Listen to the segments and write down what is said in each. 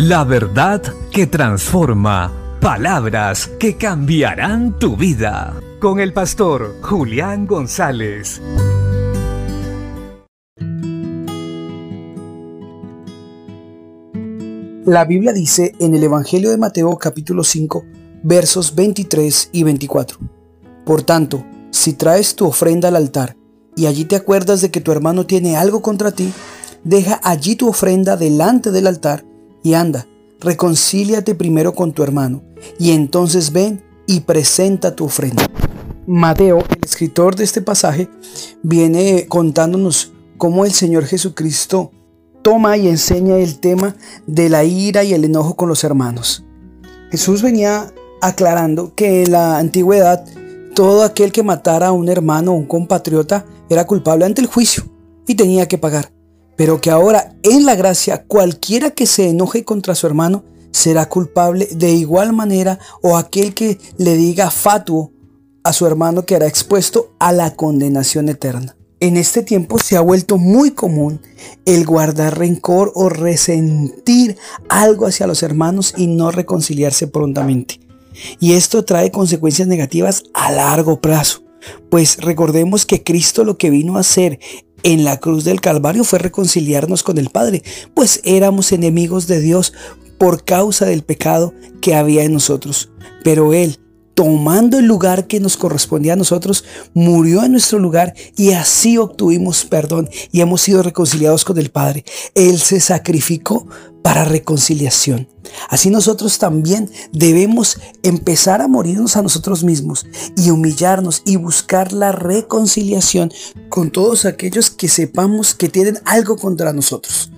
La verdad que transforma. Palabras que cambiarán tu vida. Con el pastor Julián González. La Biblia dice en el Evangelio de Mateo capítulo 5 versos 23 y 24. Por tanto, si traes tu ofrenda al altar y allí te acuerdas de que tu hermano tiene algo contra ti, deja allí tu ofrenda delante del altar y anda, reconcíliate primero con tu hermano y entonces ven y presenta tu ofrenda. Mateo, el escritor de este pasaje, viene contándonos cómo el Señor Jesucristo toma y enseña el tema de la ira y el enojo con los hermanos. Jesús venía aclarando que en la antigüedad todo aquel que matara a un hermano o un compatriota era culpable ante el juicio y tenía que pagar, pero que ahora en la gracia cualquiera que se enoje contra su hermano será culpable de igual manera o aquel que le diga fatuo a su hermano que hará expuesto a la condenación eterna. En este tiempo se ha vuelto muy común el guardar rencor o resentir algo hacia los hermanos y no reconciliarse prontamente. Y esto trae consecuencias negativas a largo plazo. Pues recordemos que Cristo lo que vino a hacer en la cruz del Calvario fue reconciliarnos con el Padre, pues éramos enemigos de Dios por causa del pecado que había en nosotros. Pero Él, tomando el lugar que nos correspondía a nosotros, murió en nuestro lugar y así obtuvimos perdón y hemos sido reconciliados con el Padre. Él se sacrificó para reconciliación. Así nosotros también debemos empezar a morirnos a nosotros mismos y humillarnos y buscar la reconciliación con todos aquellos que sepamos que tienen algo contra nosotros.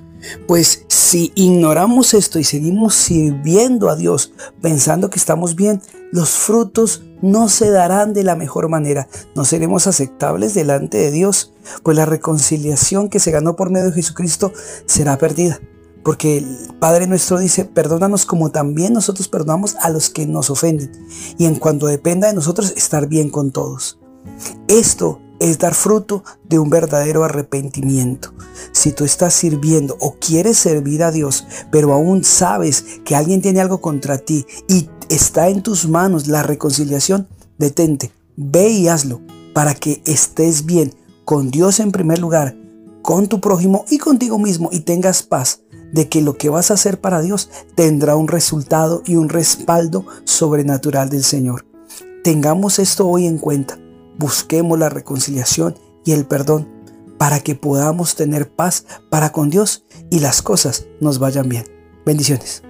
Pues si ignoramos esto y seguimos sirviendo a Dios pensando que estamos bien, los frutos no se darán de la mejor manera. No seremos aceptables delante de Dios, pues la reconciliación que se ganó por medio de Jesucristo será perdida. Porque el Padre nuestro dice, perdónanos como también nosotros perdonamos a los que nos ofenden. Y en cuanto dependa de nosotros, estar bien con todos. Esto es dar fruto de un verdadero arrepentimiento. Si tú estás sirviendo o quieres servir a Dios, pero aún sabes que alguien tiene algo contra ti y está en tus manos la reconciliación, detente, ve y hazlo para que estés bien con Dios en primer lugar, con tu prójimo y contigo mismo y tengas paz de que lo que vas a hacer para Dios tendrá un resultado y un respaldo sobrenatural del Señor. Tengamos esto hoy en cuenta busquemos la reconciliación y el perdón para que podamos tener paz para con Dios y las cosas nos vayan bien. Bendiciones.